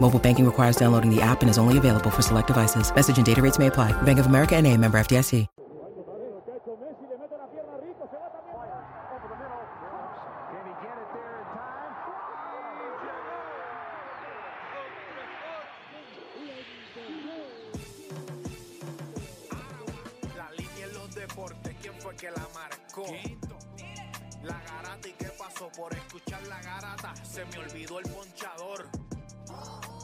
Mobile banking requires downloading the app and is only available for select devices. Message and data rates may apply. Bank of America and a member FDIC. La garata y qué pasó por escuchar la garata, se me olvidó el ponchador.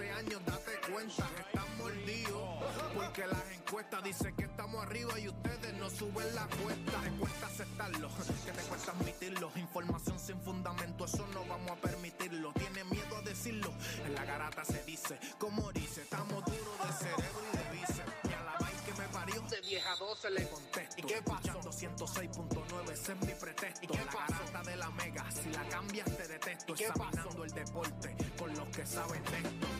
hace años date cuenta, están mordidos, porque las encuestas dicen que estamos arriba y ustedes no suben la cuesta, te cuesta aceptarlo, que te cuesta admitirlo, información sin fundamento, eso no vamos a permitirlo, tiene miedo a decirlo, en la garata se dice, como dice, estamos duros de cerebro y de bíceps, y a la vaina que me parió, de 10 a 12 le contesto, ¿y qué pasó? 106.9, ese es mi pretexto, ¿y qué la garata de la mega, si la cambias te detesto, examinando el deporte con los que saben de esto.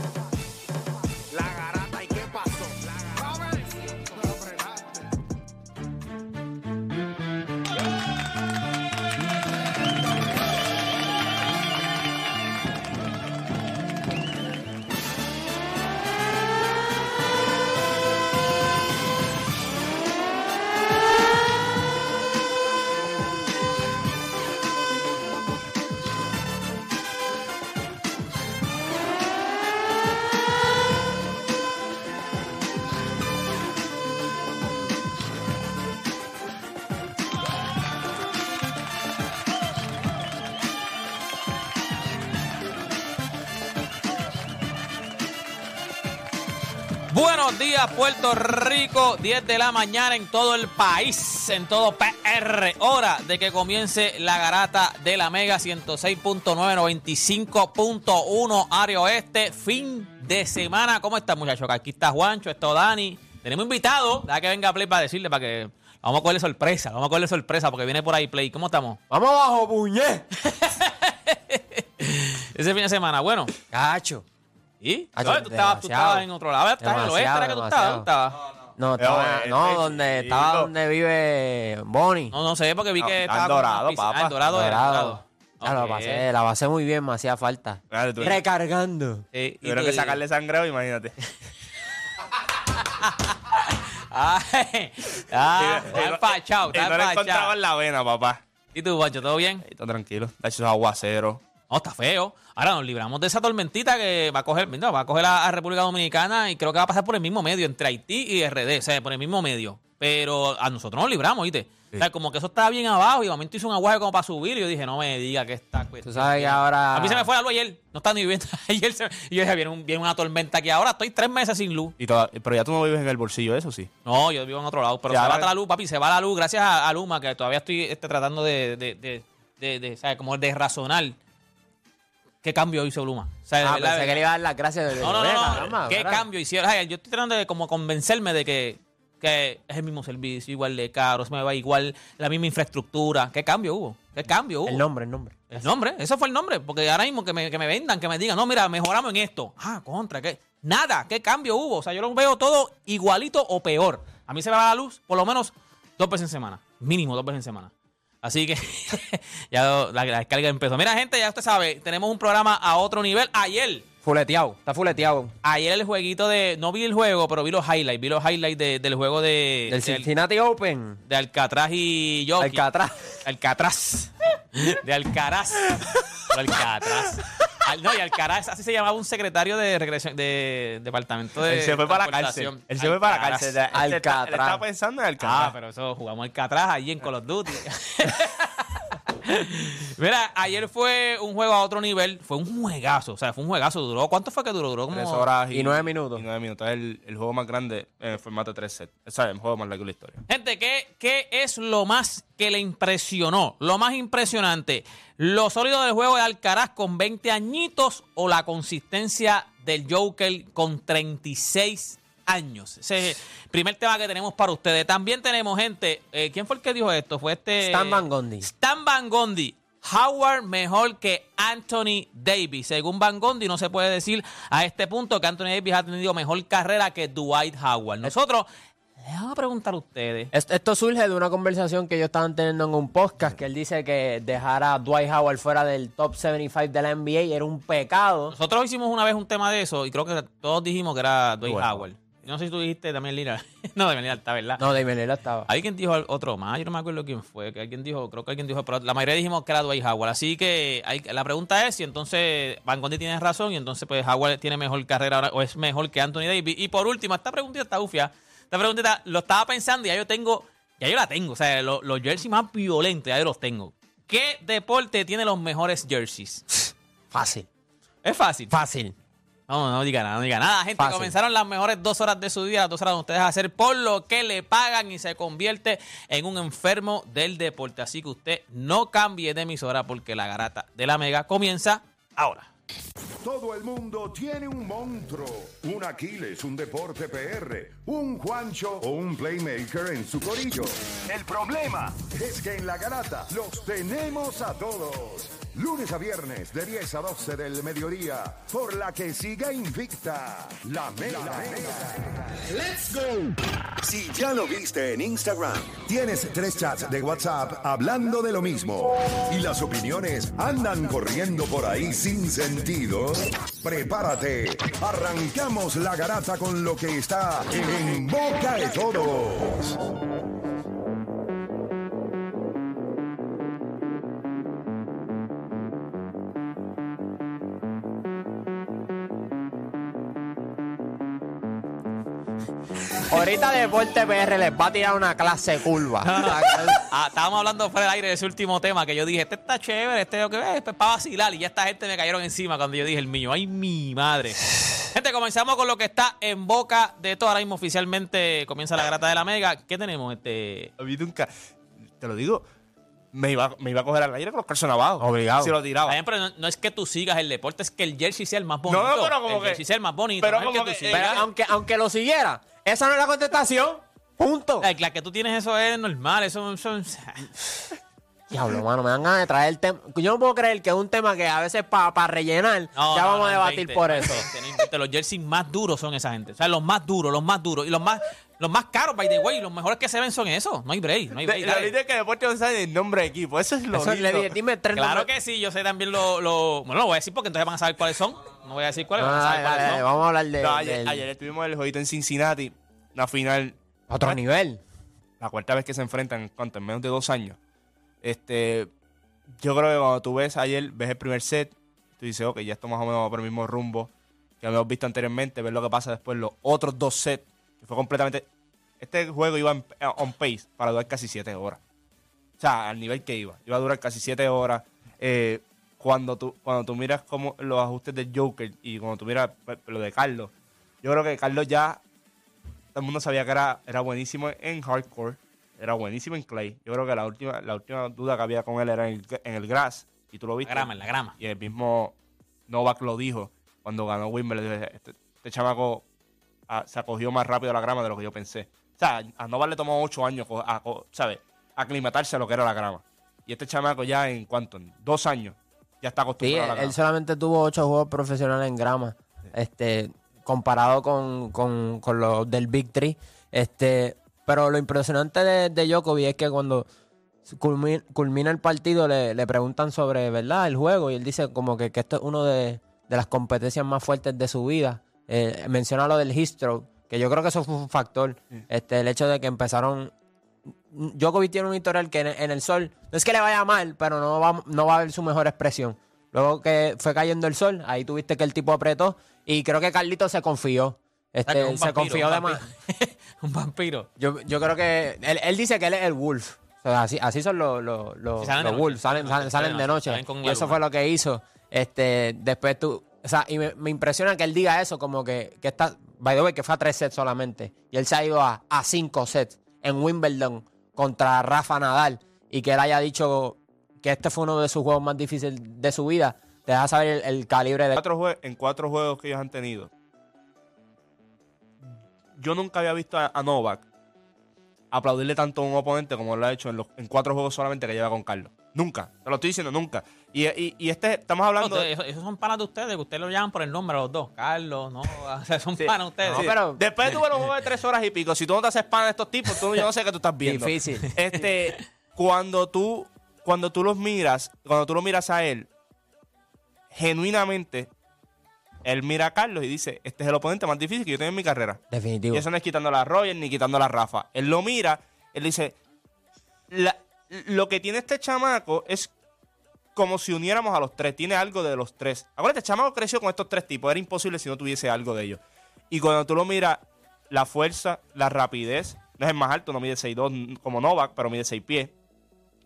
Buenos días, Puerto Rico. 10 de la mañana en todo el país, en todo PR. Hora de que comience la garata de la Mega 106.9, 95.1 área oeste. Fin de semana. ¿Cómo están, muchachos? Aquí está Juancho, esto Dani. Tenemos invitado. Deja que venga Play para decirle, para que. Vamos a cogerle sorpresa, vamos a cogerle sorpresa porque viene por ahí Play. ¿Cómo estamos? Vamos abajo, puñé. Ese fin de semana, bueno. Cacho. ¿Y? Ah, ¿Sabes? Tú estabas, tú estabas en otro lado. ¿Estás en el oeste? ¿Era que tú estabas? ¿Dónde estabas? No, estaba, eh, no, este donde estaba donde vive Bonnie. No, no sé, porque vi que estaba Dorado. Ah, papá. Dorado, Dorado. Dorado. Ya la pasé, la pasé muy bien, me hacía falta. Claro, tú- Recargando. Sí, Tuvieron que sacarle sangreo, imagínate. Ay, ah, Y- está empachado, está no le empachado. encontraban la vena, papá. ¿Y tú, Pancho, todo bien? Está tranquilo. Está hecho aguacero. No, está feo. Ahora nos libramos de esa tormentita que va a coger, mira, va a coger a, a República Dominicana y creo que va a pasar por el mismo medio, entre Haití y RD, o sea, por el mismo medio. Pero a nosotros nos libramos, ¿viste? O sea, como que eso estaba bien abajo y de momento hizo un aguaje como para subir y yo dije, no me diga que está Tú sabes que ahora. A mí se me fue la luz ayer, no está ni viviendo ayer. se- y yo dije, viene, un- viene una tormenta aquí ahora, estoy tres meses sin luz. Y toda- pero ya tú no vives en el bolsillo, eso sí. No, yo vivo en otro lado, pero Ya, se va ahora- la luz, papi, se va la luz gracias a, a Luma, que todavía estoy este, tratando de, de, de, de, de, ¿sabes? Como de razonar qué cambio hizo Luma. O sea, Ah, pensé que le iba a dar las gracias. de- no, no, no, no. caramba, ¿Qué caramba. cambio hicieron? Ay, yo estoy tratando de como convencerme de que, que es el mismo servicio, igual de caro, se me va igual la misma infraestructura. ¿Qué cambio hubo? ¿Qué cambio hubo? El nombre, el nombre. El nombre, eso fue el nombre. Porque ahora mismo que me, que me vendan, que me digan, no, mira, mejoramos en esto. Ah, contra, ¿qué? Nada, ¿qué cambio hubo? O sea, yo lo veo todo igualito o peor. A mí se me va la luz por lo menos dos veces en semana. Mínimo dos veces en semana. Así que ya la, la descarga empezó. Mira, gente, ya usted sabe, tenemos un programa a otro nivel. Ayer Fuleteado, está fuleteado. Ayer el jueguito de. No vi el juego, pero vi los highlights. Vi los highlights de- del juego de. Del Cincinnati Open. de Alcatraz y Jokic. Alcatraz. Alcatraz. De Alcaraz. Alcatraz. Al- no, y Alcaraz, así se llamaba un secretario de regresión, de departamento de. Él se fue para la cárcel. transportación. Él se fue para la Alcaraz. cárcel. Él está- Él Alcatraz. estaba pensando en Alcatraz. Ah, pero eso jugamos Alcatraz allí en Call of Duty. Mira, ayer fue un juego a otro nivel. Fue un juegazo. O sea, fue un juegazo. Duró. ¿Cuánto fue que duró? Duró como. Tres horas y, y nueve minutos. Y nueve minutos. Es el, el juego más grande en el formato de 3 sets. Es el juego más largo de la historia. Gente, ¿qué, ¿qué es lo más que le impresionó? Lo más impresionante. ¿Lo sólido del juego de Alcaraz con 20 añitos o la consistencia del Joker con 36 años? Ese es el primer tema que tenemos para ustedes. También tenemos gente. eh, ¿Quién fue el que dijo esto? Fue este. Stan Van Gundy. Stan Van Gundy. Howard mejor que Anthony Davis. Según Van Gundy, no se puede decir a este punto que Anthony Davis ha tenido mejor carrera que Dwight Howard. Nosotros les vamos a preguntar a ustedes. Esto, esto surge de una conversación que ellos estaban teniendo en un podcast que él dice que dejar a Dwight Howard fuera del top 75 de la NBA era un pecado. Nosotros hicimos una vez un tema de eso y creo que todos dijimos que era Dwight Dwight Howard. No sé si tú dijiste también Lillard. no, Damian Lillard está, ¿verdad? No, Damian Lillard estaba. Alguien dijo otro más, yo no me acuerdo quién fue, que alguien dijo, creo que alguien dijo, pero la mayoría dijimos que era Dwight Howard. Así que hay- la pregunta es si entonces Van Gundy tiene razón y entonces pues Howard tiene mejor carrera ahora o es mejor que Anthony Davis. Y por último, esta preguntita está ufia. Esta preguntita lo estaba pensando y ya yo tengo, ya yo la tengo. O sea, lo- los jerseys más violentos ya yo los tengo. ¿Qué deporte tiene los mejores jerseys? Fácil. Es fácil. Fácil. No, no diga nada, no diga nada. Gente, Fácil. comenzaron las mejores dos horas de su día, las dos horas de ustedes a hacer por lo que le pagan y se convierte en un enfermo del deporte. Así que usted no cambie de emisora porque la garata de la mega comienza ahora. Todo el mundo tiene un monstruo, un Aquiles, un deporte PR, un Juancho o un playmaker en su corillo. El problema es que en la garata los tenemos a todos. Lunes a viernes de 10 a 12 del mediodía, por la que siga invicta la mega. ¡Let's go! Si ya lo viste en Instagram, tienes tres chats de WhatsApp hablando de lo mismo y las opiniones andan corriendo por ahí sin sentido, prepárate. Arrancamos la garata con lo que está en boca de todos. Ahorita Deporte PR les va a tirar una clase curva. Ah, estábamos hablando fuera del aire de ese último tema que yo dije, este está chévere, este es que es para vacilar. Y ya esta gente me cayeron encima cuando yo dije el mío. ¡Ay, mi madre! Gente, comenzamos con lo que está en boca de todo. Ahora mismo oficialmente comienza la grata de la mega. ¿Qué tenemos? Este. A mí nunca, te lo digo, me iba, me iba a coger al aire con los calzones abajo. Obligado. Si lo tiraba. Bien, pero no, no es que tú sigas el deporte, es que el jersey sea el más bonito. No, no, pero como el que- jersey sea el más bonito. pero no es como tú que- sigas. Pero aunque, aunque lo siguiera, esa no es la contestación. Punto. La, la que tú tienes eso es normal, eso. Diablo, mano, me dan ganas de traer el tema. Yo no puedo creer que es un tema que a veces para rellenar, No, ya no, vamos no a debatir por eso. Los jerseys más duros son esa gente. O sea, los más duros, los más duros. Y los más, los más caros, by the way. Los mejores que se ven son esos. No hay break, no hay De- break. la que deporte no sabe el nombre de equipo. Eso es lo Eso le lindo. dije, dime tres Claro nombres. que sí, yo sé también lo, lo- Bueno, lo voy a decir porque entonces van a saber cuáles son. No voy a decir cuáles, No, van a dale, saber dale, cuáles dale, son. vamos a hablar de, No, ayer, del- ayer estuvimos en el jueguito en Cincinnati, una final, otro nivel. la cuarta vez que se enfrentan, ¿cuánto? En menos de dos años. Este, yo creo que cuando tú ves ayer, ves el primer set, tú dices, ok, ya estamos más o menos por el mismo rumbo que habíamos visto anteriormente, ver lo que pasa después, los otros dos sets, que fue completamente... Este juego iba en- on pace para durar casi siete horas. O sea, al nivel que iba. Iba a durar casi siete horas. Eh, cuando, tú, cuando tú miras como los ajustes del Joker y cuando tú miras pues, lo de Carlos, yo creo que Carlos ya todo el mundo sabía que era, era buenísimo en hardcore, era buenísimo en clay. Yo creo que la última, la última duda que había con él era en el, en el grass, y tú lo La viste. grama, en la grama. Y el mismo Novak lo dijo cuando ganó Wimbledon. Este, este chamaco ah, se acogió más rápido a la grama de lo que yo pensé. O sea, a Novak le tomó ocho años, a, co- ¿sabes? Aclimatarse a lo que era la grama. Y este chamaco ya en cuánto, en dos años, ya está Sí, acostumbrado a la grama. él solamente tuvo ocho juegos profesionales en grama. Este, comparado con, con, con los del Big Three. Este, pero lo impresionante de, de Djokovic es que cuando culmina, culmina el partido le, le preguntan sobre, ¿verdad? El juego y él dice como que, que esto es uno de, de las competencias más fuertes de su vida. Eh, menciona lo del Histro, que yo creo que eso fue un factor. Este, el hecho de que empezaron. Djokovic tiene un historial que en, en el sol no es que le vaya mal, pero no va, no va a ver su mejor expresión. Luego que fue cayendo el sol, ahí tuviste que el tipo apretó y creo que Carlito se confió. O sea, que Este, un se confió de más. un vampiro. Yo, yo creo que él, él dice que él es el Wolf. O sea, así, así son los, los, los, Sí, salen de los noche. Wolves, salen, salen, salen de noche. Salen Y eso luna. fue lo que hizo. Este, después tú, o sea, y me, me impresiona que él diga eso, como que, que está, by the way, que fue a tres sets solamente. Y él se ha ido a, a cinco sets en Wimbledon contra Rafa Nadal. Y que él haya dicho que este fue uno de sus juegos más difíciles de su vida. Te deja saber el, el calibre de... cuatro jue- en cuatro juegos que ellos han tenido, yo nunca había visto a, a Novak aplaudirle tanto a un oponente como lo ha hecho en, los, en cuatro juegos solamente que lleva con Carlos. Nunca. Te lo estoy diciendo, nunca. Y, y- y este, estamos hablando. Esos, son panas de ustedes, que ustedes lo llaman por el nombre los dos. Carlos, no, o sea, son Sí. panas ustedes. No, pero- Después de tu ver un juego de tres horas y pico, si tú no te haces pan de estos tipos, tú, yo no sé qué tú estás viendo. Difícil. Este, cuando tú, cuando tú los miras, cuando tú lo miras a él, genuinamente, él mira a Carlos y dice, este es el oponente más difícil que yo tengo en mi carrera. Definitivo. Y eso no es quitando a Roger ni quitando a Rafa. Él lo mira, él dice, "La- lo que tiene este chamaco es como si uniéramos a los tres. Tiene algo de los tres. Acuérdate, el chamaco creció con estos tres tipos. Era imposible si no tuviese algo de ellos. Y cuando tú lo miras, la fuerza, la rapidez, no es el más alto, no mide 6'2 como Novak, pero mide 6 pies.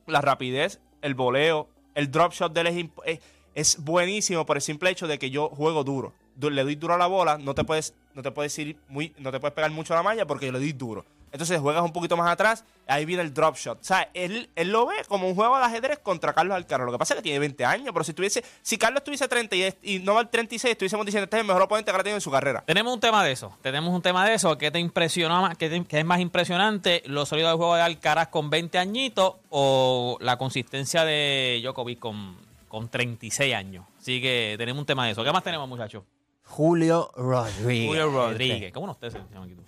La rapidez, el voleo, el drop shot de él es, es, es buenísimo por el simple hecho de que yo juego duro. Du- Le doy duro a la bola, no te puedes, no te puedes ir muy, no te puedes pegar mucho a la malla porque yo le doy duro. Entonces juegas un poquito más atrás, ahí viene el drop shot. O sea, él, él lo ve como un juego de ajedrez contra Carlos Alcaraz. Lo que pasa es que tiene 20 años, pero si tuviese, si Carlos tuviese 30 y, y Novak 36, estuviésemos diciendo este es el mejor oponente que ha tenido en su carrera. Tenemos un tema de eso. Tenemos un tema de eso. ¿Qué te impresionó más? ¿Qué, te- es más impresionante? ¿Lo sólido del juego de Alcaraz con 20 añitos o la consistencia de Djokovic con, con 36 años? Así que tenemos un tema de eso. ¿Qué más tenemos, muchachos? Julio Rodríguez. Julio Rodríguez. ¿Cómo ustedes se llaman aquí tú?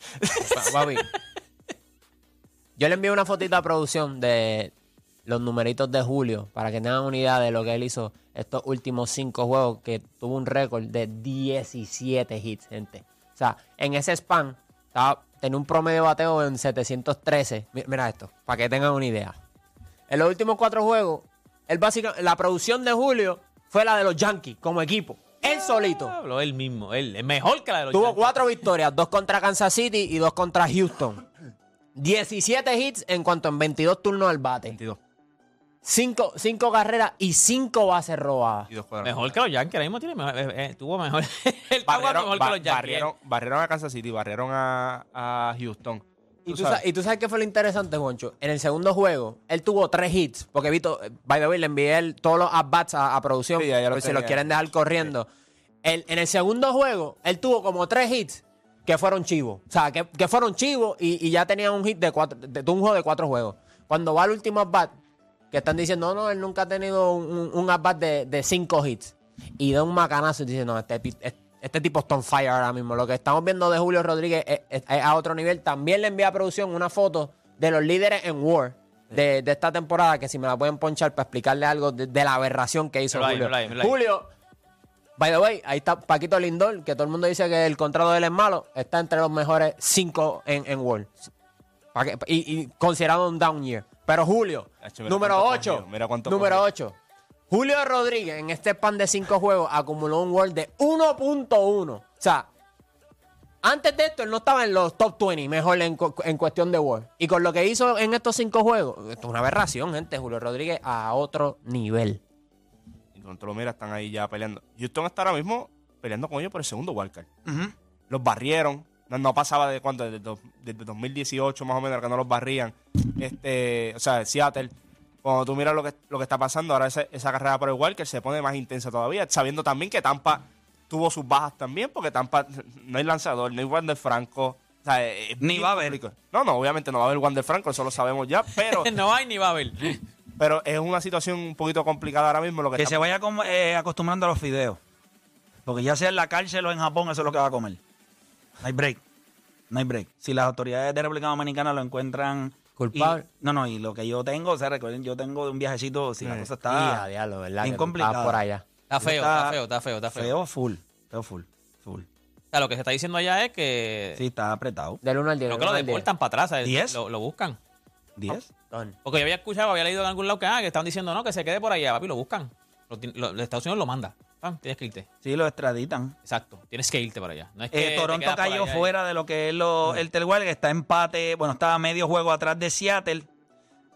Papi. Yo le envié una fotito a producción de los numeritos de Julio para que tengan una idea de lo que él hizo estos últimos cinco juegos, que tuvo un récord de 17 hits, gente. O sea, en ese span estaba, tenía un promedio de bateo en 713. Mi- Mira esto, para que tengan una idea. En los últimos cuatro juegos, él básicamente, la producción de Julio fue la de los Yankees como equipo. Él solito. Habló él mismo. Él es mejor que la de los Tuvo Yankees. cuatro victorias, dos contra Kansas City y dos contra Houston. 17 hits en cuanto en 22 turnos al bate. 22. Cinco, cinco carreras y cinco bases robadas. Y dos cuadrados. Mejor que los Yankees. Ahora mismo tiene mejor, eh, eh, tuvo mejor. Barrieron, que los Yankees. barrieron, barrieron a Kansas City, barrieron a, a Houston. Y Tú sabes. sa- y tú sabes qué fue lo interesante, Juancho. En el segundo juego, él tuvo tres hits. Porque Vito, eh, by the way, le envié el- todos los at-bats a, a producción. Sí, ya- lo si los quieren dejar corriendo. El- en el segundo juego, él tuvo como tres hits que fueron chivos. O sea, que, que fueron chivos y, y ya tenía un hit de cuatro, de, de un juego de cuatro juegos. Cuando va al último at-bat, que están diciendo, no, no, él nunca ha tenido un, un at-bat de, de cinco hits. Y da un macanazo y dice, no, este, pi- es- este tipo está on fire ahora mismo. Lo que estamos viendo de Julio Rodríguez es, es- es a otro nivel. También le envié a producción una foto de los líderes en War de, de esta temporada, que si me la pueden ponchar para explicarle algo de, de la aberración que hizo Julio. Julio, by the way, ahí está Paquito Lindor, que todo el mundo dice que el contrato de él es malo, está entre los mejores cinco en, en que- Y, y considerado un down year. Pero Julio, Hacho, número cuánto 8. cogió, mira cuánto Número cogió. 8. Julio Rodríguez en este pan de 5 juegos acumuló un World de 1.1. O sea, antes de esto él no estaba en los top 20 mejor en, en cuestión de World. Y con lo que hizo en estos 5 juegos, esto es una aberración, gente. Julio Rodríguez a otro nivel. Y cuando lo miras, están ahí ya peleando. Houston está ahora mismo peleando con ellos por el segundo wildcard. Los barrieron. No, no pasaba de cuánto, desde, do- desde 2018 más o menos que no los barrían. Este, o sea, Seattle. Cuando tú miras lo que, lo que está pasando, ahora esa, esa carrera por el wildcard se pone más intensa todavía. Sabiendo también que Tampa tuvo sus bajas también, porque Tampa no hay lanzador, no hay Wander Franco. O sea, es- es Ni va a haber. No, no, obviamente no va a haber Wander Franco, eso lo sabemos ya, pero, no hay ni va a haber. pero es una situación un poquito complicada ahora mismo. Lo que Que está se vaya eh, acostumbrando a los fideos. Porque ya sea en la cárcel o en Japón, eso es lo que va a comer. No hay break. No hay break. Si las autoridades de República Dominicana lo encuentran... Culpable. y- no, no, y lo que yo tengo, o sea, recuerden, yo tengo un viajecito, si la cosa está diablo, ¿verdad? bien complicada. por allá. Está feo, está feo, está feo, está feo. Feo full. Feo full. Full. O sea, lo que se está diciendo allá es que. Sí, está apretado. Del 1 al 10. Creo que lo deportan para atrás. Lo, lo buscan. ¿10? Porque yo había escuchado, había leído en algún lado que, ah, que estaban diciendo, no, que se quede por allá, papi, lo buscan. Lo, ti- lo- los Estados Unidos lo manda. Pam, tienes que irte. Sí, lo extraditan. Exacto. Tienes que irte para allá. No es Eh, que Toronto cayó allá y- fuera de lo que es lo, el Telwell, que está empate. Bueno, está a medio juego atrás de Seattle.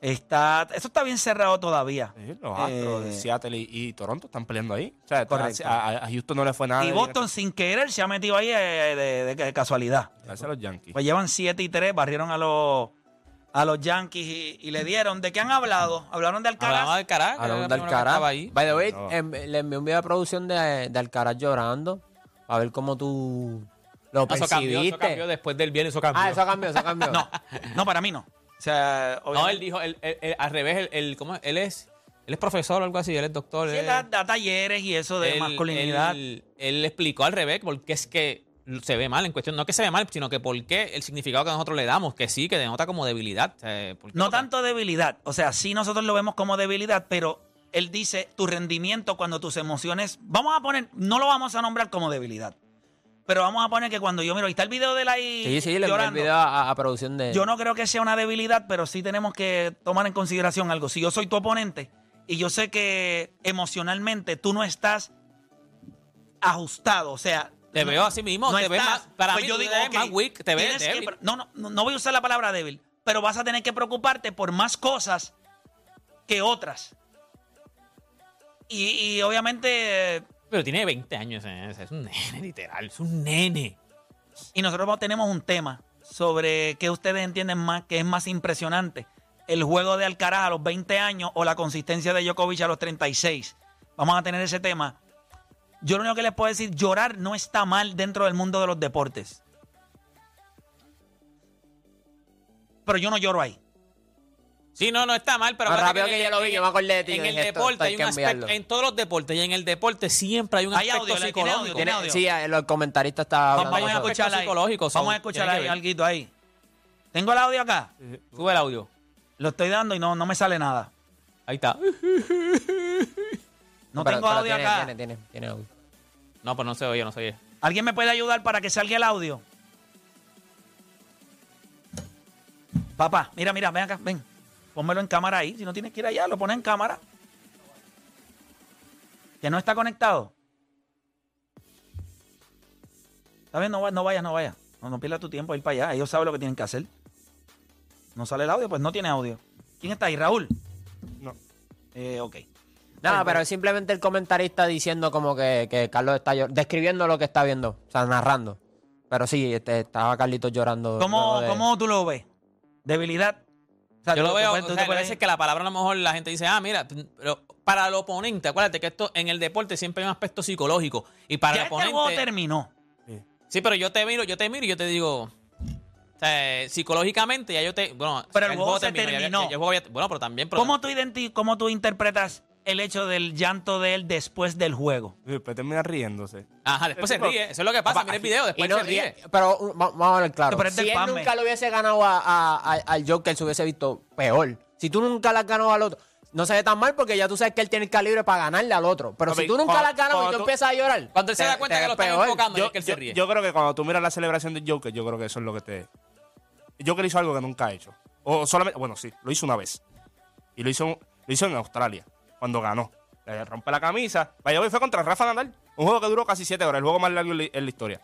Está, eso está bien cerrado todavía. Sí, los Astros de Eh, Seattle y, y Toronto están peleando ahí. O sea, Correcto. a, a- a Houston no le fue nada. Y Boston, sin querer, se ha metido ahí eh, de, de- de casualidad. Gracias a los Yankees. Pues llevan 7 y 3, barrieron a los, a los Yankees y, y le dieron. ¿De qué han hablado? ¿Hablaron de Alcaraz? de Alcaraz. era de Alcaraz. ahí. By the way, No. em, le envié un video de producción de, de Alcaraz llorando. A ver cómo tú lo No, eso cambió, percibiste. eso cambió después del viernes, eso cambió. Ah, eso cambió, eso cambió. No, no, para mí no. O sea, No, él dijo, él- él- él- al revés, él, él- ¿cómo es? Él es, él es profesor o algo así, él es doctor. Sí, él- da, da talleres y eso de él- masculinidad. Él, él explicó al revés porque es que se ve mal en cuestión, no que se ve mal, sino que por qué el significado que nosotros le damos, que sí, que denota como debilidad. No tanto debilidad. O sea, sí nosotros lo vemos como debilidad, pero él dice tu rendimiento cuando tus emociones. Vamos a poner, no lo vamos a nombrar como debilidad. Pero vamos a poner que cuando yo miro, ahí está el video de él ahí Sí, sí, le el llorando. video a, a producción de. Yo no creo que sea una debilidad, pero sí tenemos que tomar en consideración algo. Si yo soy tu oponente y yo sé que emocionalmente tú no estás ajustado, o sea... Te no- veo así mismo, no te estás- más- para pues mí yo digo, te ves ok, más weak, te ves que débil. no, no, no voy a usar la palabra débil, pero vas a tener que preocuparte por más cosas que otras. Y, y obviamente... Pero tiene 20 años, eh, es un nene, literal, es un nene. Y nosotros tenemos un tema sobre qué ustedes entienden más, que es más impresionante. El juego de Alcaraz a los 20 años o la consistencia de Djokovic a los 36. Vamos a tener ese tema. Yo lo único que les puedo decir, llorar no está mal dentro del mundo de los deportes. Pero yo no lloro ahí. Sí, no, no está mal, pero Más rápido que yo lo vi, yo me acordé de ti, En el deporte hay un que aspecto, en todos los deportes y en el deporte siempre hay un Hay aspecto audio, ¿tiene psicológico. audio? Tiene- audio. sí, el comentarista estaba hablando. Vamos a escuchar psicológico, Vamos a escuchar tiene ahí, que alguito ahí. Tengo el audio acá. Sube el audio. Lo estoy dando y no, no me sale nada. Ahí está. No Pero- tengo pero audio tiene, acá. Tiene, tiene, tiene audio. No, pues no se oye, no se oye. ¿Alguien me puede ayudar para que salga el audio? Papá, mira, mira, ven acá, ven. Pónmelo en cámara ahí. Si no tienes que ir allá, lo pones en cámara. Que no está conectado. Está bien, no, no vayas, no vayas. No, no pierdas tu tiempo a ir para allá. Ellos saben lo que tienen que hacer. No sale el audio, pues no tiene audio. ¿Quién está ahí? ¿Raúl? No. Eh, ok. No, pero es simplemente el comentarista diciendo como que, que Carlos está llorando, describiendo lo que está viendo, o sea, narrando. Pero sí, este, estaba Carlitos llorando. ¿Cómo, de- cómo tú lo ves? ¿Debilidad? O sea, Yo tú- lo veo, o sea, veces que la palabra a lo mejor la gente dice, ah, mira, pero para el oponente, acuérdate que esto en el deporte siempre hay un aspecto psicológico. Y para ya el este oponente. juego terminó. Sí, pero yo te miro, yo te miro y yo te digo. O sea, psicológicamente ya yo te. Bueno, Pero el juego se terminó, ya- terminó. ya- ya juego ya- bueno, pero también. pero- ¿Cómo tú, identi- ¿Cómo tú interpretas el hecho del llanto de él después del juego? Y después termina riéndose. Ajá, después se ríe. Eso es lo que pasa. Mira el video, y después no se ríe. Pero uh, va- vamos a ver claro. Pero es del si él nunca le hubiese ganado a, a- a- al Joker, se hubiese visto peor. Si tú nunca le has ganado al otro, no se ve tan mal porque ya tú sabes que él tiene el calibre para ganarle al otro. Pero Papi, si tú nunca cuando- le has ganado y cuando tú empiezas a llorar. Cuando él se te- da cuenta te que lo ves están peor. enfocando, Yo, es que él se yo- ríe. yo creo que cuando tú miras la celebración de Joker, yo creo que eso es lo que te. Joker hizo algo que nunca ha hecho. O solamente. Bueno, sí, lo hizo una vez. Y lo hizo, lo hizo en Australia, cuando ganó. Le rompe la camisa. Vaya, hoy fue contra Rafa Nadal. Un juego que duró casi 7 horas, el juego más largo en la, historia.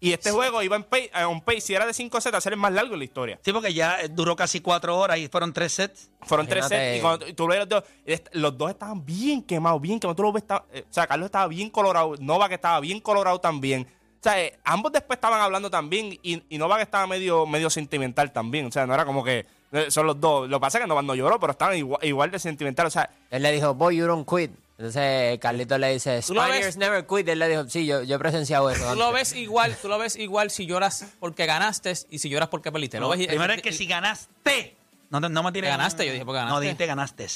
Y este juego iba en pace, eh, on pace, si era de 5 sets, a ser el más largo en la historia. Sí, porque ya duró casi cuatro horas y fueron tres sets. Fueron tres Imagínate. sets y cuando tú- tú ves los dos, los dos estaban bien quemados, bien quemados. Tú lo ves, está- eh, o sea, Carlos estaba bien colorado, Novak estaba bien colorado también. O sea, eh, ambos después estaban hablando también y, y Novak estaba medio, medio sentimental también. O sea, no era como que son los dos. Lo que pasa es que no lloró, pero estaban igual, igual de sentimental. O sea, Él le dijo, boy, you don't quit. Entonces Carlitos le dice. Spiders never quit. Él le dijo, sí, yo, yo he presenciado eso. Tú antes". lo ves igual, tú lo ves igual si lloras porque ganaste y si lloras porque perdiste. Lo ves- Primero es que si ganaste. No, te- no me tires. Ganaste, yo dije porque No, ganaste. dijiste ganaste.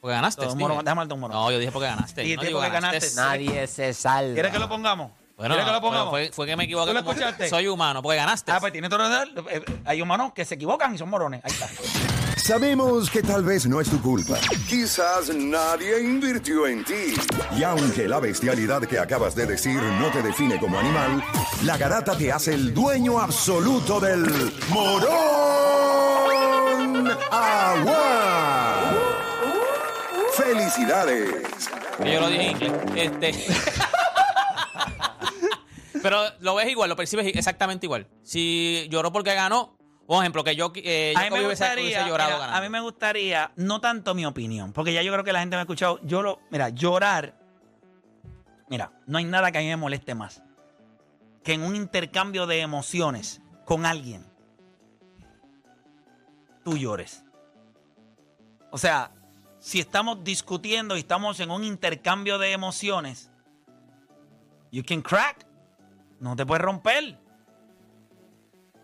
Porque ganaste. Morón, déjame un morón. No, yo dije porque ganaste. Sí, no porque ganaste. ganaste. Nadie se salva. ¿Quieres que lo pongamos? Bueno, ¿Quieres que lo pongamos? fue, fue que me equivoqué. ¿Tú lo como- escuchaste? Soy humano, porque ganaste. Ah, pues tiene todo eh, Hay humanos que se equivocan y son morones. Ahí está. Sabemos que tal vez no es tu culpa. Quizás nadie invirtió en ti. Y aunque la bestialidad que acabas de decir no te define como animal, la garata te hace el dueño absoluto del morón agua. ¡Felicidades! Que yo lo dije en inglés. Este. Pero lo ves igual, lo percibes exactamente igual. Si lloró porque ganó, por ejemplo, que yo, eh, a mí Jacoby me hubiese, gustaría, hubiese llorado mira, ganando. a mí me gustaría, no tanto mi opinión, porque ya yo creo que la gente me ha escuchado. Yo lo, mira, llorar, mira, no hay nada que a mí me moleste más que en un intercambio de emociones con alguien, tú llores. O sea, si estamos discutiendo y estamos en un intercambio de emociones, you can crack, no te puedes romper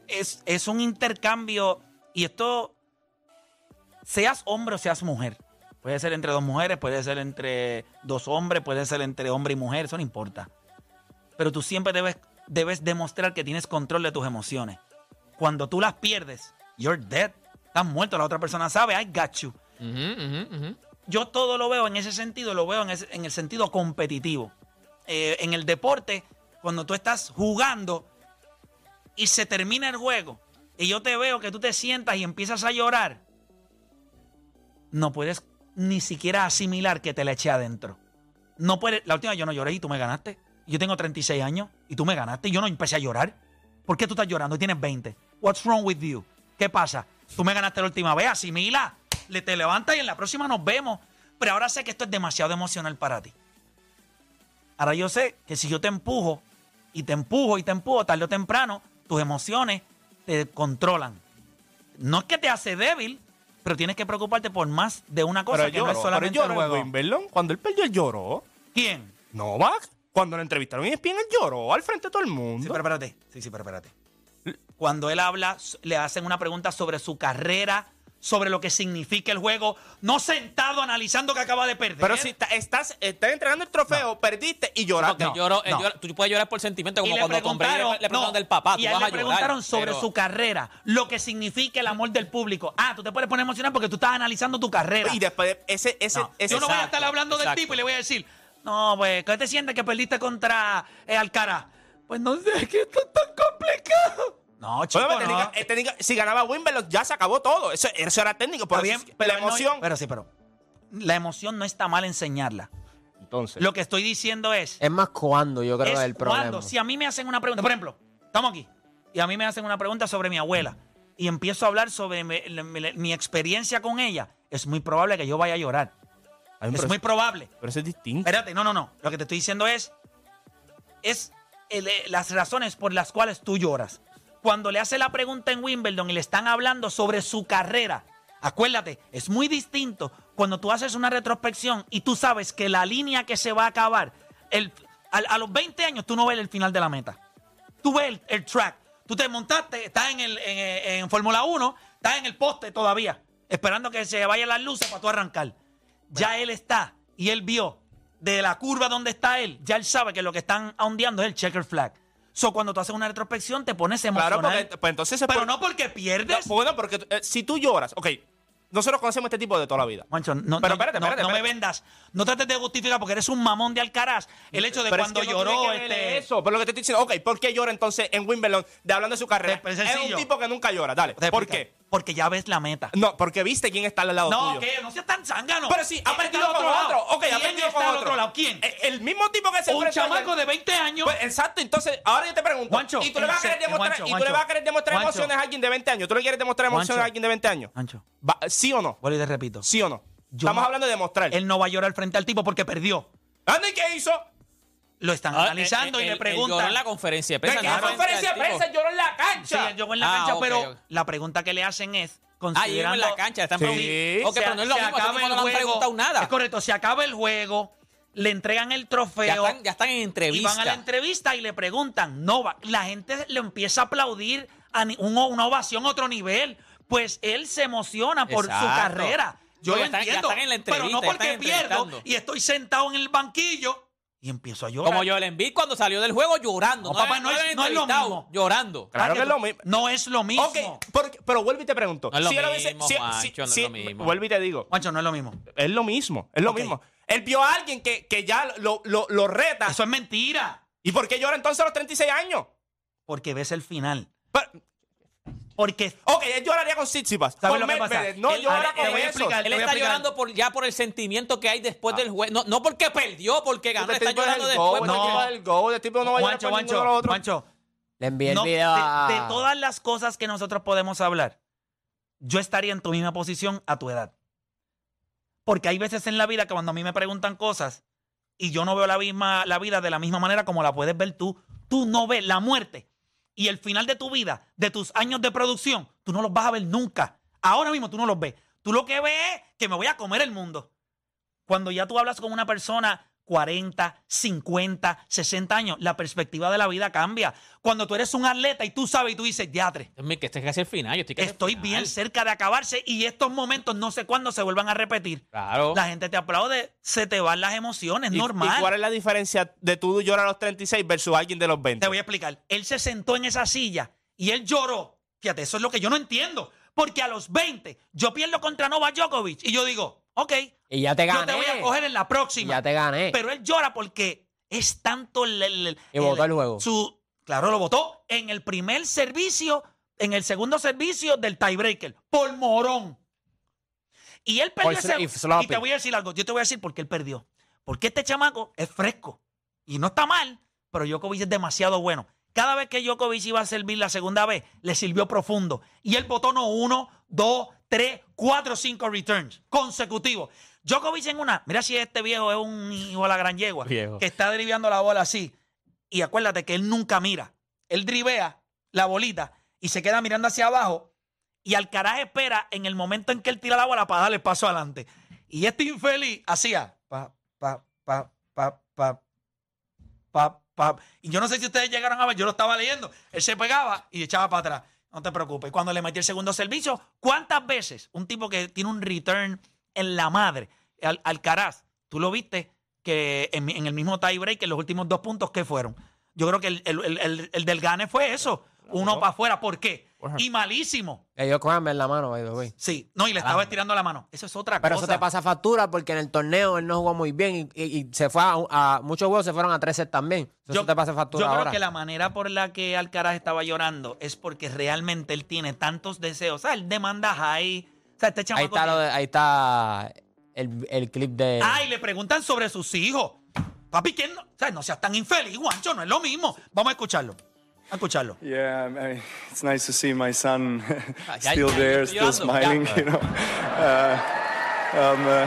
es, es un intercambio y esto, seas hombre o seas mujer, puede ser entre dos mujeres, puede ser entre dos hombres, puede ser entre hombre y mujer, eso no importa. Pero tú siempre debes, debes demostrar que tienes control de tus emociones. Cuando tú las pierdes, you're dead, estás muerto, la otra persona sabe, I got you. Yo todo lo veo en ese sentido, lo veo en, ese- en el sentido competitivo. Eh, en el deporte, cuando tú estás jugando y se termina el juego y yo te veo que tú te sientas y empiezas a llorar, no puedes ni siquiera asimilar que te la eché adentro. No puedes, la última vez yo no lloré y tú me ganaste. Yo tengo 36 años y tú me ganaste y yo no empecé a llorar. ¿Por qué tú estás llorando y tienes 20? What's wrong with you? ¿Qué pasa? Tú me ganaste la última vez, asimila, le te levantas y en la próxima nos vemos. Pero ahora sé que esto es demasiado emocional para ti. Ahora yo sé que si yo te empujo y te empujo y te empujo tarde o temprano, tus emociones te controlan. No es que te hace débil, pero tienes que preocuparte por más de una cosa Pero que no es lloró, solamente pero el lloró en juego. Wimbledon. Cuando él perdió, él lloró. ¿Quién? Novak, cuando lo entrevistaron en ESPN, él lloró al frente de todo el mundo. Sí, pero espérate. Sí, sí, pero espérate. Cuando él habla, le hacen una pregunta sobre su carrera, sobre lo que significa el juego, no sentado analizando que acaba de perder. Pero si estás, estás entregando el trofeo, perdiste y lloraste. Porque No, lloró- él no. llora- tú puedes llorar por sentimiento, como cuando Brady le, preguntaron, le preguntaron no, del papá. Tú y a él vas le a llorar. preguntaron sobre pero- su carrera, lo que significa el amor del público. Ah, tú te puedes poner emocional porque tú estás analizando tu carrera. Y después, de ese, ese, No, ese yo no voy a estar hablando del tipo y le voy a decir, no, pues, ¿qué te sientes que perdiste contra eh, Alcaraz? Pues no sé, es que esto es tan complicado. No, chico, Bueno, no. técnica- eh, técnica- si ganaba Wimbledon, ya se acabó todo. Eso, eso era técnico. Pero bien, pero la no- emoción. pero sí, pero la emoción no está mal enseñarla. Entonces, Lo que estoy diciendo es, Es más cuando yo creo es que es el problema. cuando, si a mí me hacen una pregunta, por ejemplo, estamos aquí, y a mí me hacen una pregunta sobre mi abuela, y empiezo a hablar sobre mi, mi- mi experiencia con ella, es muy probable que yo vaya a llorar. Ay, Es muy probable. pero eso es distinto. Espérate, no, no, no. Lo que te estoy diciendo es, es el- eh, las razones por las cuales tú lloras. Cuando le hace la pregunta en Wimbledon y le están hablando sobre su carrera, acuérdate, es muy distinto cuando tú haces una retrospección y tú sabes que la línea que se va a acabar, el, a, a los 20 años tú no ves el final de la meta. Tú ves el, el track. Tú te montaste, estás en, el, en, en Fórmula 1, estás en el poste todavía, esperando que se vayan las luces para tú arrancar. Ya él está y él vio de la curva donde está él, ya él sabe que lo que están ondeando es el checker flag. So, cuando tú haces una retrospección, te pones emocional. Claro, porque pues entonces es pero por- no porque No, pierdes. bueno, porque eh, si tú lloras, ok, nosotros conocemos este tipo de toda la vida. Juancho, no, Pero no- espérate, no- espérate, no me vendas. No trates de justificar porque eres un mamón de Alcaraz. El hecho de Pero es cuando que no lloró. este, Eso, pero lo que te estoy diciendo, ok, ¿por qué llora entonces en Wimbledon de hablando de su carrera? Es un tipo que nunca llora, dale. ¿Por qué? Porque ya ves la meta. No, porque viste quién está al lado No, tuyo. que no seas tan zángano. Pero sí, ha ¿Quién perdido con otro. Ok, ha ¿Quién perdido está con al otro. otro lado? ¿Quién? Eh, El mismo tipo que se un chamaco de 20 años. Pues, exacto, entonces, ahora yo te pregunto, Juancho, ¿y tú le vas a querer Juancho, demostrar, y tú le Juancho, vas a querer demostrar emociones a alguien de 20 años? ¿Tú le quieres demostrar emociones a alguien de 20 años? Ancho, ¿Sí o no? vuelvo y te repito. ¿Sí o no? Yo Estamos no- hablando de demostrar. Él no va a llorar frente al tipo porque perdió. ¿Anda y qué hizo? Lo están Ah, analizando él- y le él preguntan. lloró en la conferencia de ¿De prensa. qué no conferencia de prensa lloró en la Sí, cancha? él llegó en la Ah, cancha, pero la pregunta que le hacen es, Ah, llegó en considerando... la cancha. Están Sí. preguntando. Ok, se- pero no es lo se mismo. acaba Acaba el no le han juego. preguntado nada. Es correcto, se acaba el juego, le entregan el Ya trofeo están, ya están en y entrevista. van a la entrevista y le preguntan, no va, la gente le empieza a aplaudir a un- una ovación a otro nivel, pues él se emociona por su carrera. Yo No, lo están- entiendo, en pero no porque pierdo y estoy sentado en el banquillo, Y empiezo a llorar. Como Joel Embiid cuando salió del juego llorando. No, papá, no es- no es lo mismo. Llorando. Claro que es lo mismo. No es lo mismo. Ok, porque- pero vuelvo y te pregunto. No es lo él mismo, Juancho, si- no es lo mismo. Vuelvo y te digo. Juancho, no es lo mismo. Es lo mismo, es lo Ok. mismo. Él vio a alguien que, que ya lo, lo, lo reta. Eso es mentira. ¿Y por qué llora entonces a los 36 años? Porque ves el final. Pero- Porque ok, él lloraría con Tsitsipas. ¿Sabes lo que pasa? No Él- llora a con a eso. Él a está llorando por, ya por el sentimiento que hay después Ah. del juego. No, no porque perdió, porque ganó. Este Está es llorando el después. es el go, este tipo no va a Juancho, de Juancho, los otros. Juancho, Le envié no, el de, video a... de todas las cosas que nosotros podemos hablar, yo estaría en tu misma posición a tu edad. Porque hay veces en la vida que cuando a mí me preguntan cosas y yo no veo la, misma, la vida de la misma manera como la puedes ver tú, tú no ves la muerte y el final de tu vida, de tus años de producción, tú no los vas a ver nunca. Ahora mismo tú no los ves. Tú lo que ves es que me voy a comer el mundo. Cuando ya tú hablas con una persona 40, 50, 60 años, la perspectiva de la vida cambia. Cuando tú eres un atleta y tú sabes y tú dices, diatre, que este es casi el final. Yo estoy casi estoy final. bien cerca de acabarse y estos momentos no sé cuándo se vuelvan a repetir. Claro. La gente te aplaude, se te van las emociones, ¿Y- normal. ¿Y cuál es la diferencia de tú llorar a los 36 versus alguien de los 20? Te voy a explicar. Él se sentó en esa silla y él lloró. Fíjate, eso es lo que yo no entiendo. Porque a los 20 yo pierdo contra Novak Djokovic y yo digo, ok, Y ya te yo gané. te voy a coger en la Y próxima. ya te gané. Pero él llora porque es tanto el... el- Y votó el juego. Su, claro, lo votó en el primer servicio, en el segundo servicio del tiebreaker, por morón. Y él perdió ese... y te voy a decir algo, yo te voy a decir por qué él perdió. Porque este chamaco es fresco. Y no está mal, pero Djokovic es demasiado bueno. Cada vez que Djokovic iba a servir la segunda vez, le sirvió profundo. Y él botó no uno, dos, tres, cuatro, cinco returns consecutivos. Djokovic en una, mira si este viejo es un hijo de la gran yegua, Viejo. que está driviando la bola así. Y acuérdate que él nunca mira. Él drivea la bolita y se queda mirando hacia abajo. Y Alcaraz espera en el momento en que él tira la bola para darle paso adelante. Y este infeliz hacía pa, pa, pa, pa, pa, pa, pa. Y yo no sé si ustedes llegaron a ver, yo lo estaba leyendo. Él se pegaba y echaba para atrás. No te preocupes. Cuando le metí el segundo servicio, ¿cuántas veces un tipo que tiene un return en la madre, Al- Alcaraz, tú lo viste que en, en el mismo tiebreak, en los últimos dos puntos, ¿qué fueron? Yo creo que el, el- el- el- el del gane fue eso. Uno para afuera. ¿Por qué? Y malísimo. Dio cramp en la mano, by the way. Sí. No, y le estaba estirando la mano. Eso es otra Pero cosa. eso te pasa factura porque en el torneo él no jugó muy bien y, y- y se fue a, a- muchos juegos se fueron a tres sets también. Eso te pasa factura yo creo ahora. que la manera por la que Alcaraz estaba llorando es porque realmente él tiene tantos deseos. O sea, él demanda high. O sea, este chamaco ahí está, tiene- lo de- ahí está el, el clip de... Ah, y le preguntan sobre sus hijos. Papi, ¿quién no? O sea, no seas tan infeliz, Juancho, no es lo mismo. Vamos a escucharlo. A escucharlo. Yeah, I mean, it's nice to see my son still there, still smiling. You know, uh, um, uh,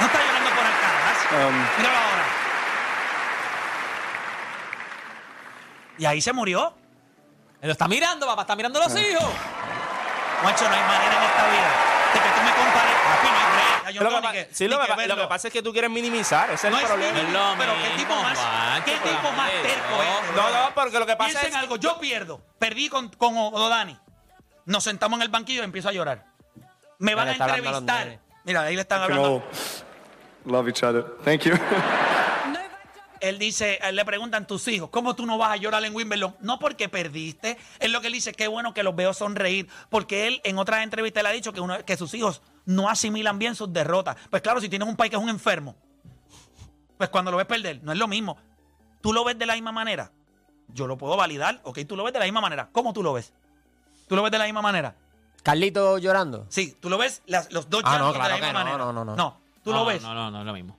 No está llorando por Alcaraz. um, Míralo ahora. Y ahí se murió. Él lo está mirando, papá. Está mirando a los hijos. Juancho, no hay manera en esta vida que tú me compares. Papi, no hay break. Ay, yo Lo no, que ni pa- que- sí, ni lo, que que pa- verlo. lo que pasa es que tú quieres minimizar, ese No es el es problema. mínimo, Es lo pero qué tipo mismo, más, Juancho, qué por tipo amor más de terco Dios. este, No, no, porque lo que pasa Piensen es... algo, yo pierdo. Perdí con, con Odani. Nos sentamos en el banquillo y empiezo a llorar. Me van a está hablando a los entrevistar. nenes. Mira, ahí le están we can hablando. all love each other. Thank you. Él dice, él le preguntan tus hijos, ¿cómo tú no vas a llorar en Wimbledon? No porque perdiste. Es lo que él dice, qué bueno que los veo sonreír. Porque él en otras entrevistas le ha dicho que, uno- que sus hijos no asimilan bien sus derrotas. Pues claro, si tienes un país que es un enfermo, pues cuando lo ves perder, no es lo mismo. ¿Tú lo ves de la misma manera? Yo lo puedo validar, ok, tú lo ves de la misma manera. ¿Cómo tú lo ves? ¿Tú lo ves de la misma manera? Carlito llorando. Sí, tú lo ves las- los dos Ah, no, claro de la que misma no, manera. no, no, no. No, tú no, lo ves. No, no, no es lo mismo.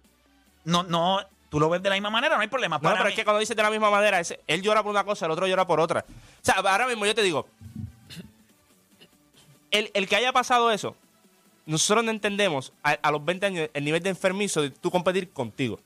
No, no, tú lo ves de la misma manera, no hay problema. No, Para pero mí- es que cuando dices de la misma manera, ese- él llora por una cosa, el otro llora por otra. O sea, ahora mismo yo te digo, el, el que haya pasado eso, nosotros no entendemos a, a los 20 años el nivel de enfermizo de tú competir contigo.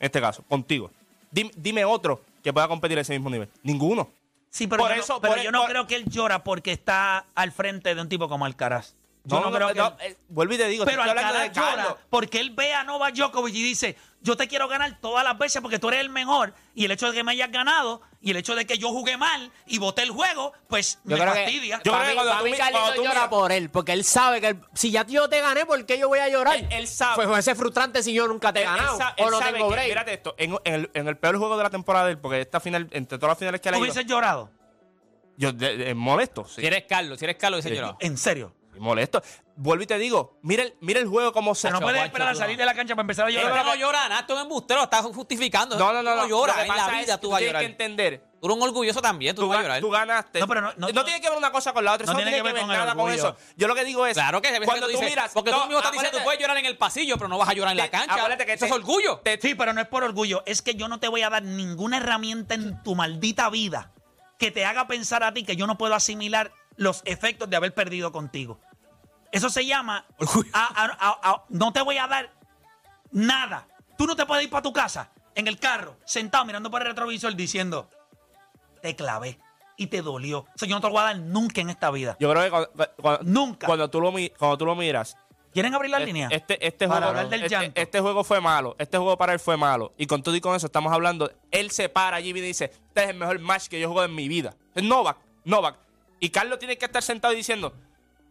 En este caso, contigo. Dime, dime otro que pueda competir a ese mismo nivel. Ninguno. Sí, pero, Por yo, eso- no, pero por- yo no por- creo que él llora porque está al frente de un tipo como Alcaraz. Yo no, creo que. no, eh, vuelvo y te digo, pero Alcaraz de llora Carlos. porque él ve a Novak Djokovic y dice, yo te quiero ganar todas las veces porque tú eres el mejor y el hecho de que me hayas ganado y el hecho de que yo jugué mal y boté el juego, pues Yo me creo que, fastidia. Yo para creo que mí, cuando para tú cuando tú llora miras- por él, porque él sabe que él- si ya yo te gané, ¿por qué yo voy a llorar? Él- él sabe. Pues fuese frustrante si yo nunca te he Él- él ganado sa- o él no sabe tengo que- break. Mírate esto, en, en el, en el peor juego de la temporada de él, porque esta final, entre todas las finales que le ¿Tú ha ido, hubieses llorado? yo de- de- molesto, sí. Si eres Carlos, si eres Carlos, dice Sí. llorado. En serio. Molesto. Vuelvo y te digo, mira el, mira el juego como se Pero no puedes esperar a salir de la cancha para empezar a llorar. no llora nada, tú eres embustero, lo estás justificando. No, no, no, Tú no. que en la es vida, tú vas a tienes llorar. que entender. Tú eres un orgulloso también, tú, Tú, vas a llorar. tú ganaste. No, pero no- no- no tiene que ver una cosa con la otra. No tiene que que ver con el nada con orgullo. eso. Yo lo que digo es. Claro que cuando que tú dices, miras. porque no, tú mismo estás diciendo, tú puedes llorar en el pasillo, pero no vas a llorar en la cancha. acuérdate que Eso te- es orgullo. te- Sí, pero no es por orgullo. Es que yo no te voy a dar ninguna herramienta en tu maldita vida que te haga pensar a ti que yo no puedo asimilar los efectos de haber perdido contigo. Eso se llama. a- a- a- a- no te voy a dar nada. Tú no te puedes ir para tu casa en el carro, sentado mirando por el retrovisor diciendo: Te clavé y te dolió. Eso yo no te lo voy a dar nunca en esta vida. Yo creo que cuando, cuando- Nunca. Cuando tú lo, cuando tú lo miras. ¿Quieren abrir la línea? Este, este, Para juego, hablar del este, este juego fue malo. Este juego para él fue malo. Y con todo y con eso estamos hablando. Él se para allí y dice: Este es el mejor match que yo juego en mi vida. Es Novak. Novak. Y Carlos tiene que estar sentado y diciendo: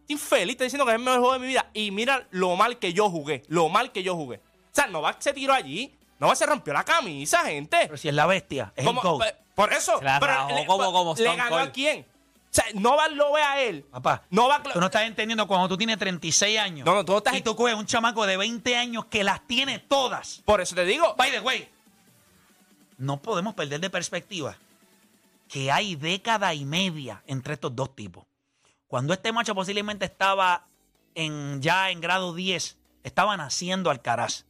Estoy infeliz, está diciendo que es el mejor juego de mi vida. Y mira lo mal que yo jugué. Lo mal que yo jugué. O sea, Novak se tiró allí. Novak se rompió la camisa, gente. Pero si es la bestia, es el coach. Por eso. Se la pero rajó le, como- como le Stone ganó Cold. a quién. O sea, Novak lo ve a él. Papá, Novak lo- tú no estás entendiendo cuando tú tienes 36 años No, no, tú estás- y tú coges un chamaco de 20 años que las tiene todas. Por eso te digo. By the way, no podemos perder de perspectiva que hay década y media entre estos dos tipos. Cuando este macho posiblemente estaba en, ya en grado 10, estaba naciendo Alcaraz.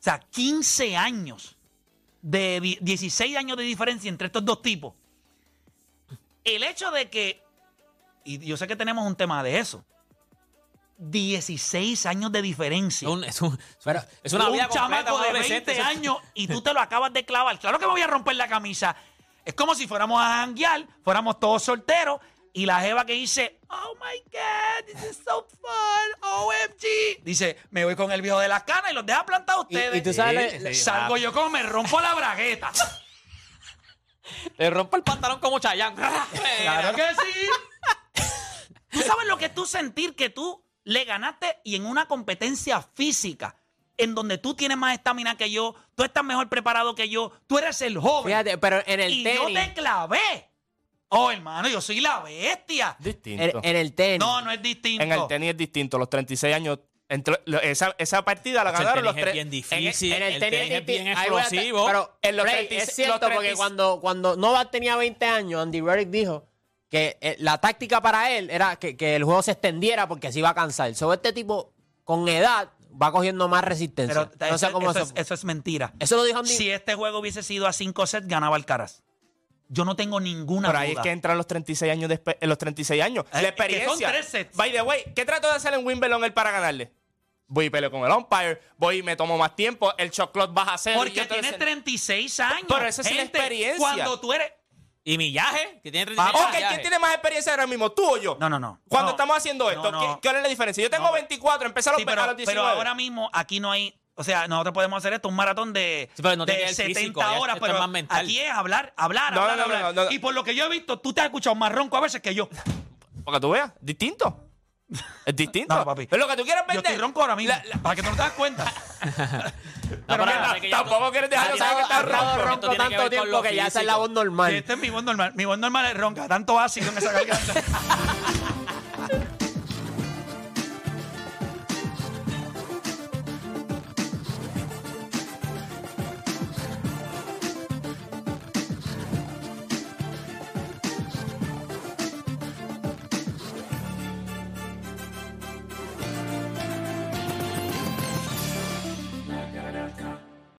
O sea, 15 años, de di- 16 años de diferencia entre estos dos tipos. El hecho de que, y yo sé que tenemos un tema de eso, 16 años de diferencia. Es, un- es un- es una un vida chamaco de adolescente. 20 Eso- años y tú te lo acabas de clavar. Claro que me voy a romper la camisa. Es como si fuéramos a janguear, fuéramos todos solteros y la jeva que dice, oh my God, this is so fun, OMG. Dice, me voy con el viejo de las canas y los deja plantados Y- ustedes. y tú sabes, Sí, le- sí. Salgo yo como me rompo la bragueta. Le rompo el pantalón como Chayanne. claro que sí. ¿Tú sabes lo que es tú sentir que tú le ganaste y en una competencia física? En donde tú tienes más estamina que yo, tú estás mejor preparado que yo, tú eres el joven. Fíjate, pero en el y tenis, yo te clavé. Oh, hermano, yo soy la bestia. Distinto. en, en el tenis, No, no es distinto. En el tenis es distinto. Los 36 años. entre- lo- esa, esa partida la El ganaron tenis los es tres. bien en- difícil. en el, el tenis, tenis es bien explosivo. Pero En los Rey, 36 es cierto los porque 36 cuando, cuando Novak tenía 20 años, Andy Roddick dijo que eh, la táctica para él era que, que el juego se extendiera porque se iba a cansar. Sobre este tipo, con edad, va cogiendo más resistencia. Pero no sé eso, cómo eso eso. es, eso es mentira. Eso lo dijo Andy. Si este juego hubiese sido a 5 sets, ganaba Alcaraz. Yo no tengo ninguna Pero ahí es duda. que entran los 36 años. de en los 36 años. Eh, la que son experiencia. tres sets. By the way, ¿qué trató de hacer en Wimbledon él para ganarle? Voy y peleo con el umpire. Voy y me tomo más tiempo. El shot clock baja a cero. Porque entonces- tienes 36 años. Pero esa es la experiencia. Cuando tú eres. Y millaje, que tiene Ah, 36 Ok, millaje. ¿quién tiene más experiencia ahora mismo? ¿Tú o yo? No, no, no. Cuando No. estamos haciendo esto, No, no. ¿qué, cuál es la diferencia? Yo tengo No, 24, empecé a los, Sí, a los 19. pero ahora mismo aquí no hay. O sea, nosotros podemos hacer esto, un maratón de, Sí, pero no de tiene el 70 físico, ya horas, pero aquí es hablar, hablar, No, hablar, no, no, hablar. no, no. Y por lo que yo he visto, tú te has escuchado más ronco a veces que yo. Para que tú veas, distinto. Es distinto. No, papi. Es lo que tú quieres Yo vender. estoy ronco ahora mismo, La- la- para que tú no te das cuenta. No, pero mira, que tampoco tú- quieres dejar de saber que estás ronco. Tanto tiempo que ya esa es la voz normal. Este es mi voz normal. Mi voz normal es ronca, tanto ácido en esa garganta.